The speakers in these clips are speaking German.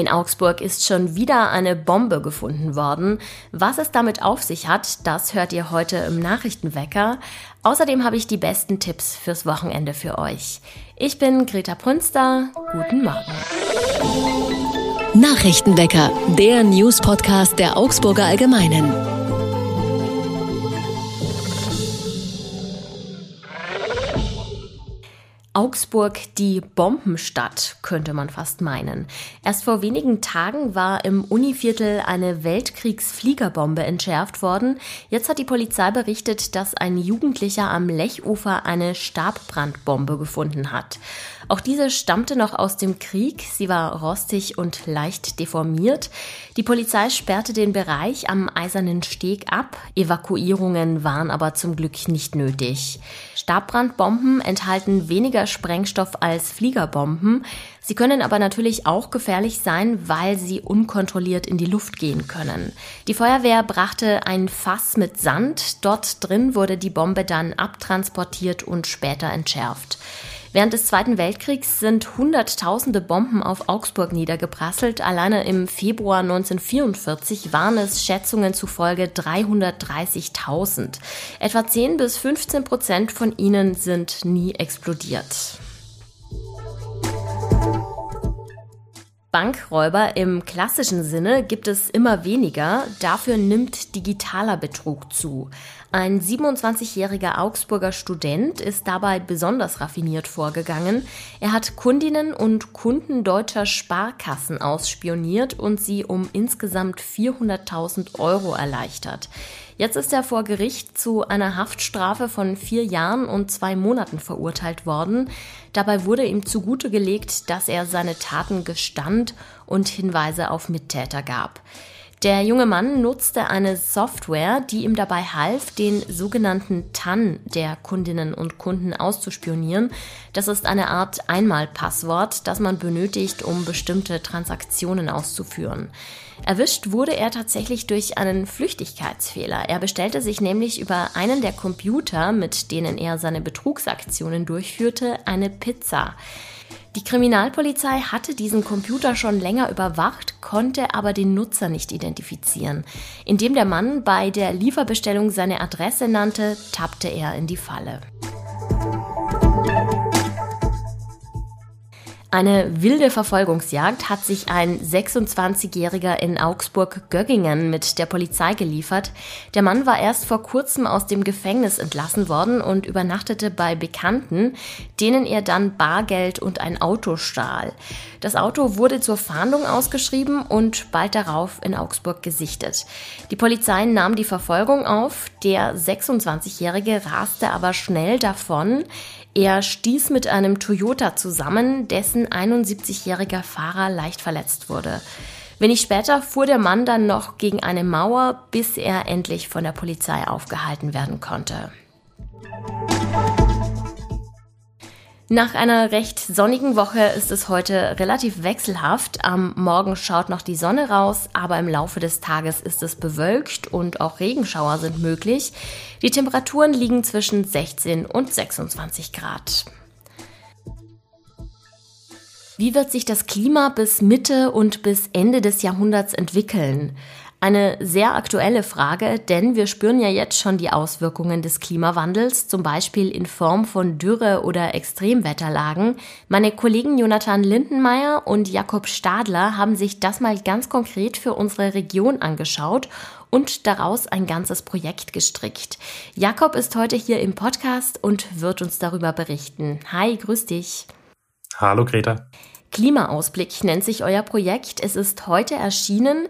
In Augsburg ist schon wieder eine Bombe gefunden worden. Was es damit auf sich hat, das hört ihr heute im Nachrichtenwecker. Außerdem habe ich die besten Tipps fürs Wochenende für euch. Ich bin Greta Prünster. Guten Morgen. Nachrichtenwecker, der News-Podcast der Augsburger Allgemeinen. Augsburg die Bombenstadt, könnte man fast meinen. Erst vor wenigen Tagen war im Univiertel eine Weltkriegsfliegerbombe entschärft worden. Jetzt hat die Polizei berichtet, dass ein Jugendlicher am Lechufer eine Stabbrandbombe gefunden hat. Auch diese stammte noch aus dem Krieg. Sie war rostig und leicht deformiert. Die Polizei sperrte den Bereich am Eisernen Steg ab. Evakuierungen waren aber zum Glück nicht nötig. Stabbrandbomben enthalten weniger Sprengstoff als Fliegerbomben. Sie können aber natürlich auch gefährlich sein, weil sie unkontrolliert in die Luft gehen können. Die Feuerwehr brachte ein Fass mit Sand. Dort drin wurde die Bombe dann abtransportiert und später entschärft. Während des Zweiten Weltkriegs sind Hunderttausende Bomben auf Augsburg niedergeprasselt. Alleine im Februar 1944 waren es Schätzungen zufolge 330.000. Etwa 10 bis 15 Prozent von ihnen sind nie explodiert. Bankräuber im klassischen Sinne gibt es immer weniger, dafür nimmt digitaler Betrug zu. Ein 27-jähriger Augsburger Student ist dabei besonders raffiniert vorgegangen. Er hat Kundinnen und Kunden deutscher Sparkassen ausspioniert und sie um insgesamt 400.000 Euro erleichtert. Jetzt ist er vor Gericht zu einer Haftstrafe von vier Jahren und zwei Monaten verurteilt worden. Dabei wurde ihm zugute gelegt, dass er seine Taten gestand und Hinweise auf Mittäter gab. Der junge Mann nutzte eine Software, die ihm dabei half, den sogenannten TAN der Kundinnen und Kunden auszuspionieren. Das ist eine Art Einmalpasswort, das man benötigt, um bestimmte Transaktionen auszuführen. Erwischt wurde er tatsächlich durch einen Flüchtigkeitsfehler. Er bestellte sich nämlich über einen der Computer, mit denen er seine Betrugsaktionen durchführte, eine Pizza. Die Kriminalpolizei hatte diesen Computer schon länger überwacht, konnte aber den Nutzer nicht identifizieren. Indem der Mann bei der Lieferbestellung seine Adresse nannte, tappte er in die Falle. Eine wilde Verfolgungsjagd hat sich ein 26-Jähriger in Augsburg-Göggingen mit der Polizei geliefert. Der Mann war erst vor kurzem aus dem Gefängnis entlassen worden und übernachtete bei Bekannten, denen er dann Bargeld und ein Auto stahl. Das Auto wurde zur Fahndung ausgeschrieben und bald darauf in Augsburg gesichtet. Die Polizei nahm die Verfolgung auf. Der 26-Jährige raste aber schnell davon. Er stieß mit einem Toyota zusammen, dessen 71-jähriger Fahrer leicht verletzt wurde. Wenig später fuhr der Mann dann noch gegen eine Mauer, bis er endlich von der Polizei aufgehalten werden konnte. Nach einer recht sonnigen Woche ist es heute relativ wechselhaft. Am Morgen schaut noch die Sonne raus, aber im Laufe des Tages ist es bewölkt und auch Regenschauer sind möglich. Die Temperaturen liegen zwischen 16 und 26 Grad. Wie wird sich das Klima bis Mitte und bis Ende des Jahrhunderts entwickeln? Eine sehr aktuelle Frage, denn wir spüren ja jetzt schon die Auswirkungen des Klimawandels, zum Beispiel in Form von Dürre oder Extremwetterlagen. Meine Kollegen Jonathan Lindenmeier und Jakob Stadler haben sich das mal ganz konkret für unsere Region angeschaut und daraus ein ganzes Projekt gestrickt. Jakob ist heute hier im Podcast und wird uns darüber berichten. Hi, grüß dich. Hallo Greta. Klimaausblick nennt sich euer Projekt. Es ist heute erschienen.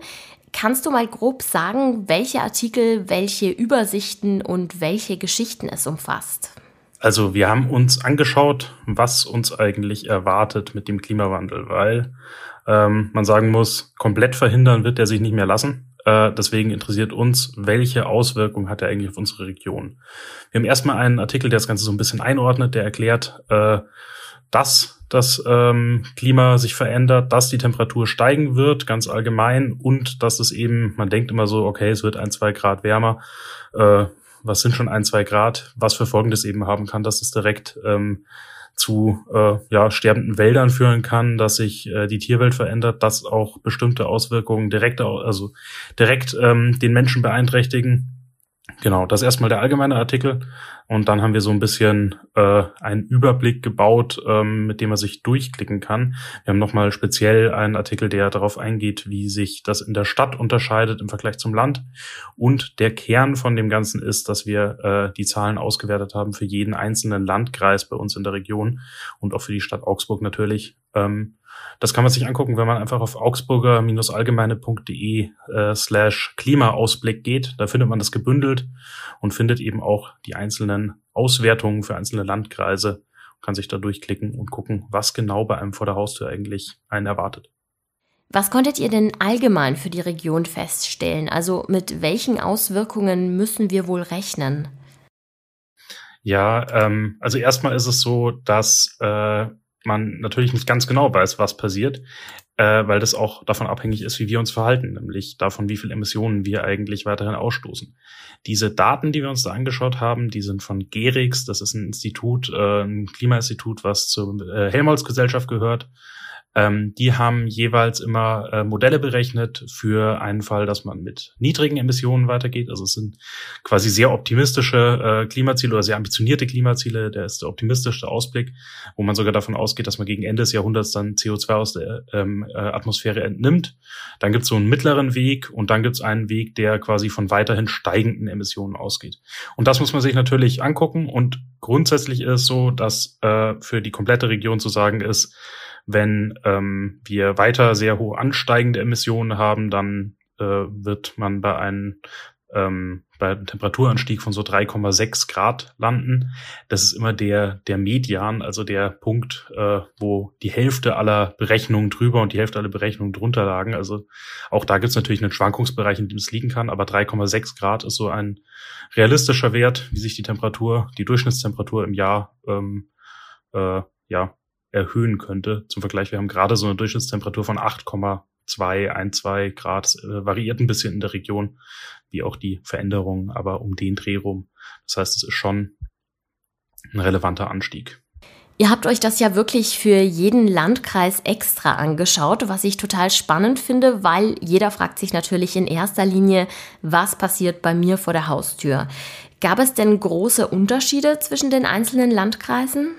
Kannst du mal grob sagen, welche Artikel, welche Übersichten und welche Geschichten es umfasst? Also wir haben uns angeschaut, was uns eigentlich erwartet mit dem Klimawandel, weil ähm, man sagen muss, komplett verhindern wird er sich nicht mehr lassen. Äh, deswegen interessiert uns, welche Auswirkungen hat er eigentlich auf unsere Region. Wir haben erstmal einen Artikel, der das Ganze so ein bisschen einordnet, der erklärt, äh, dass das ähm, Klima sich verändert, dass die Temperatur steigen wird, ganz allgemein, und dass es eben, man denkt immer so, okay, es wird ein, zwei Grad wärmer. Äh, was sind schon ein, zwei Grad? Was für Folgendes eben haben kann, dass es direkt ähm, zu äh, ja, sterbenden Wäldern führen kann, dass sich äh, die Tierwelt verändert, dass auch bestimmte Auswirkungen direkt, also direkt ähm, den Menschen beeinträchtigen. Genau, das ist erstmal der allgemeine Artikel. Und dann haben wir so ein bisschen äh, einen Überblick gebaut, ähm, mit dem man sich durchklicken kann. Wir haben nochmal speziell einen Artikel, der darauf eingeht, wie sich das in der Stadt unterscheidet im Vergleich zum Land. Und der Kern von dem Ganzen ist, dass wir äh, die Zahlen ausgewertet haben für jeden einzelnen Landkreis bei uns in der Region und auch für die Stadt Augsburg natürlich. Ähm, das kann man sich angucken, wenn man einfach auf augsburger-allgemeine.de äh, slash Klimaausblick geht. Da findet man das gebündelt und findet eben auch die einzelnen Auswertungen für einzelne Landkreise, kann sich da durchklicken und gucken, was genau bei einem vor der Haustür eigentlich einen erwartet. Was konntet ihr denn allgemein für die Region feststellen? Also mit welchen Auswirkungen müssen wir wohl rechnen? Ja, ähm, also erstmal ist es so, dass äh, man natürlich nicht ganz genau weiß, was passiert, äh, weil das auch davon abhängig ist, wie wir uns verhalten, nämlich davon, wie viel Emissionen wir eigentlich weiterhin ausstoßen. Diese Daten, die wir uns da angeschaut haben, die sind von GERIX, das ist ein Institut, äh, ein Klimainstitut, was zur äh, Helmholtz-Gesellschaft gehört. Ähm, die haben jeweils immer äh, Modelle berechnet für einen Fall, dass man mit niedrigen Emissionen weitergeht. Also es sind quasi sehr optimistische äh, Klimaziele oder sehr ambitionierte Klimaziele. Der ist der optimistischste Ausblick, wo man sogar davon ausgeht, dass man gegen Ende des Jahrhunderts dann CO2 aus der ähm, äh, Atmosphäre entnimmt. Dann gibt es so einen mittleren Weg und dann gibt es einen Weg, der quasi von weiterhin steigenden Emissionen ausgeht. Und das muss man sich natürlich angucken. Und grundsätzlich ist es so, dass äh, für die komplette Region zu sagen ist, wenn ähm, wir weiter sehr hoch ansteigende Emissionen haben, dann äh, wird man bei einem ähm, bei einem Temperaturanstieg von so 3,6 Grad landen. Das ist immer der, der Median, also der Punkt, äh, wo die Hälfte aller Berechnungen drüber und die Hälfte aller Berechnungen drunter lagen. Also auch da gibt es natürlich einen Schwankungsbereich, in dem es liegen kann, aber 3,6 Grad ist so ein realistischer Wert, wie sich die Temperatur, die Durchschnittstemperatur im Jahr ähm, äh, ja, erhöhen könnte. Zum Vergleich, wir haben gerade so eine Durchschnittstemperatur von 8,2, 1, 2 Grad, äh, variiert ein bisschen in der Region, wie auch die Veränderungen, aber um den Dreh rum. Das heißt, es ist schon ein relevanter Anstieg. Ihr habt euch das ja wirklich für jeden Landkreis extra angeschaut, was ich total spannend finde, weil jeder fragt sich natürlich in erster Linie, was passiert bei mir vor der Haustür. Gab es denn große Unterschiede zwischen den einzelnen Landkreisen?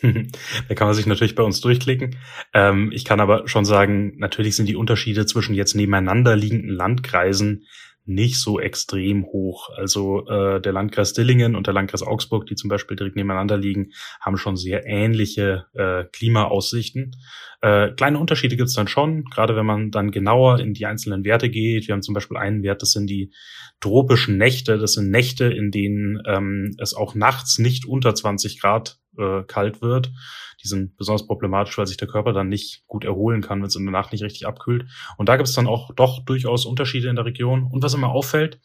da kann man sich natürlich bei uns durchklicken. Ähm, ich kann aber schon sagen, natürlich sind die Unterschiede zwischen jetzt nebeneinander liegenden Landkreisen nicht so extrem hoch. Also äh, der Landkreis Dillingen und der Landkreis Augsburg, die zum Beispiel direkt nebeneinander liegen, haben schon sehr ähnliche äh, Klimaaussichten. Äh, kleine Unterschiede gibt es dann schon, gerade wenn man dann genauer in die einzelnen Werte geht. Wir haben zum Beispiel einen Wert, das sind die tropischen Nächte. Das sind Nächte, in denen ähm, es auch nachts nicht unter 20 Grad äh, kalt wird. Die sind besonders problematisch, weil sich der Körper dann nicht gut erholen kann, wenn es in der Nacht nicht richtig abkühlt. Und da gibt es dann auch doch durchaus Unterschiede in der Region. Und was immer auffällt,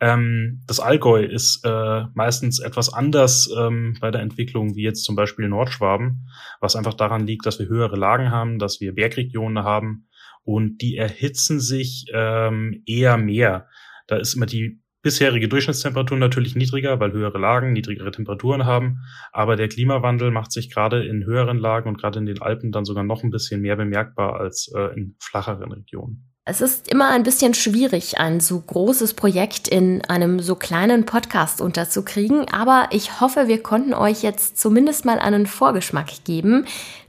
ähm, das Allgäu ist äh, meistens etwas anders ähm, bei der Entwicklung wie jetzt zum Beispiel Nordschwaben, was einfach daran liegt, dass wir höhere Lagen haben, dass wir Bergregionen haben und die erhitzen sich ähm, eher mehr. Da ist immer die bisherige Durchschnittstemperatur natürlich niedriger, weil höhere Lagen niedrigere Temperaturen haben. Aber der Klimawandel macht sich gerade in höheren Lagen und gerade in den Alpen dann sogar noch ein bisschen mehr bemerkbar als äh, in flacheren Regionen. Es ist immer ein bisschen schwierig, ein so großes Projekt in einem so kleinen Podcast unterzukriegen, aber ich hoffe, wir konnten euch jetzt zumindest mal einen Vorgeschmack geben.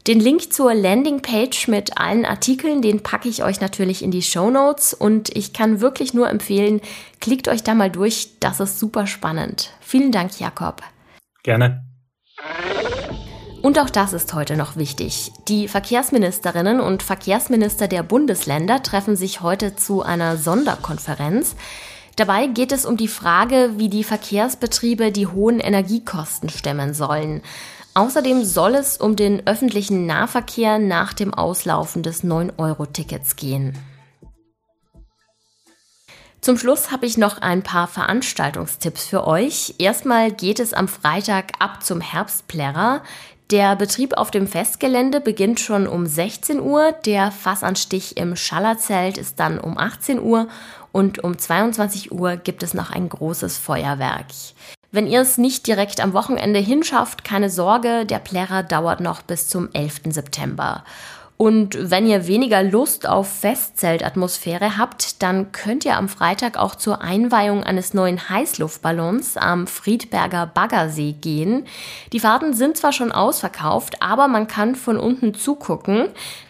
Den Link zur Landingpage mit allen Artikeln, den packe ich euch natürlich in die Show Notes und ich kann wirklich nur empfehlen, klickt euch da mal durch, das ist super spannend. Vielen Dank, Jakob. Gerne. Und auch das ist heute noch wichtig. Die Verkehrsministerinnen und Verkehrsminister der Bundesländer treffen sich heute zu einer Sonderkonferenz. Dabei geht es um die Frage, wie die Verkehrsbetriebe die hohen Energiekosten stemmen sollen. Außerdem soll es um den öffentlichen Nahverkehr nach dem Auslaufen des 9-Euro-Tickets gehen. Zum Schluss habe ich noch ein paar Veranstaltungstipps für euch. Erstmal geht es am Freitag ab zum Herbstplärrer. Der Betrieb auf dem Festgelände beginnt schon um 16 Uhr, der Fassanstich im Schallerzelt ist dann um 18 Uhr und um 22 Uhr gibt es noch ein großes Feuerwerk. Wenn ihr es nicht direkt am Wochenende hinschafft, keine Sorge, der Plärrer dauert noch bis zum 11. September. Und wenn ihr weniger Lust auf Festzeltatmosphäre habt, dann könnt ihr am Freitag auch zur Einweihung eines neuen Heißluftballons am Friedberger Baggersee gehen. Die Fahrten sind zwar schon ausverkauft, aber man kann von unten zugucken.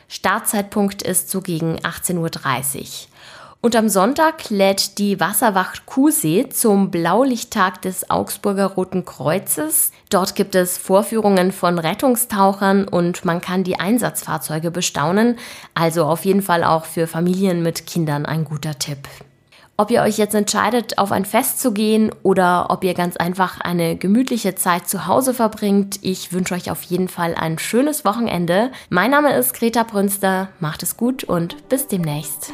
Startzeitpunkt ist so gegen 18.30 Uhr. Und am Sonntag lädt die Wasserwacht Kusee zum Blaulichttag des Augsburger Roten Kreuzes. Dort gibt es Vorführungen von Rettungstauchern und man kann die Einsatzfahrzeuge bestaunen. Also auf jeden Fall auch für Familien mit Kindern ein guter Tipp. Ob ihr euch jetzt entscheidet, auf ein Fest zu gehen oder ob ihr ganz einfach eine gemütliche Zeit zu Hause verbringt, ich wünsche euch auf jeden Fall ein schönes Wochenende. Mein Name ist Greta Brünster, macht es gut und bis demnächst.